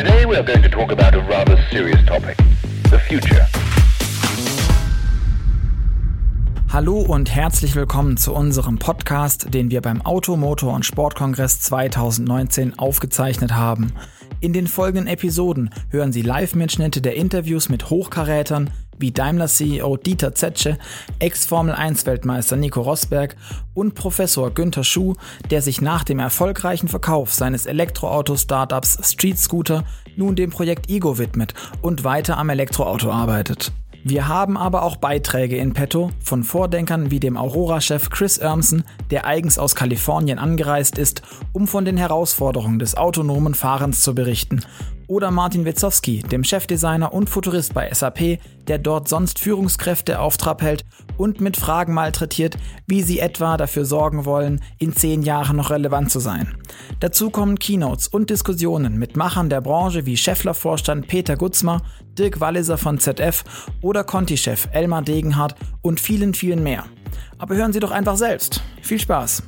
Today we are going to talk about a rather serious topic, the future. Hallo und herzlich willkommen zu unserem Podcast, den wir beim Auto, Motor und Sportkongress 2019 aufgezeichnet haben. In den folgenden Episoden hören Sie Live-Mitschnitte der Interviews mit Hochkarätern wie Daimler-CEO Dieter Zetsche, Ex-Formel-1-Weltmeister Nico Rosberg und Professor Günther Schuh, der sich nach dem erfolgreichen Verkauf seines Elektroauto-Startups Street Scooter nun dem Projekt Ego widmet und weiter am Elektroauto arbeitet. Wir haben aber auch Beiträge in petto von Vordenkern wie dem Aurora-Chef Chris Urmson, der eigens aus Kalifornien angereist ist, um von den Herausforderungen des autonomen Fahrens zu berichten oder Martin Witzowski, dem Chefdesigner und Futurist bei SAP, der dort sonst Führungskräfte auf Trab hält und mit Fragen malträtiert, wie sie etwa dafür sorgen wollen, in zehn Jahren noch relevant zu sein. Dazu kommen Keynotes und Diskussionen mit Machern der Branche wie Scheffler-Vorstand Peter Gutzmer, Dirk Walliser von ZF oder Conti-Chef Elmar Degenhardt und vielen, vielen mehr. Aber hören Sie doch einfach selbst. Viel Spaß!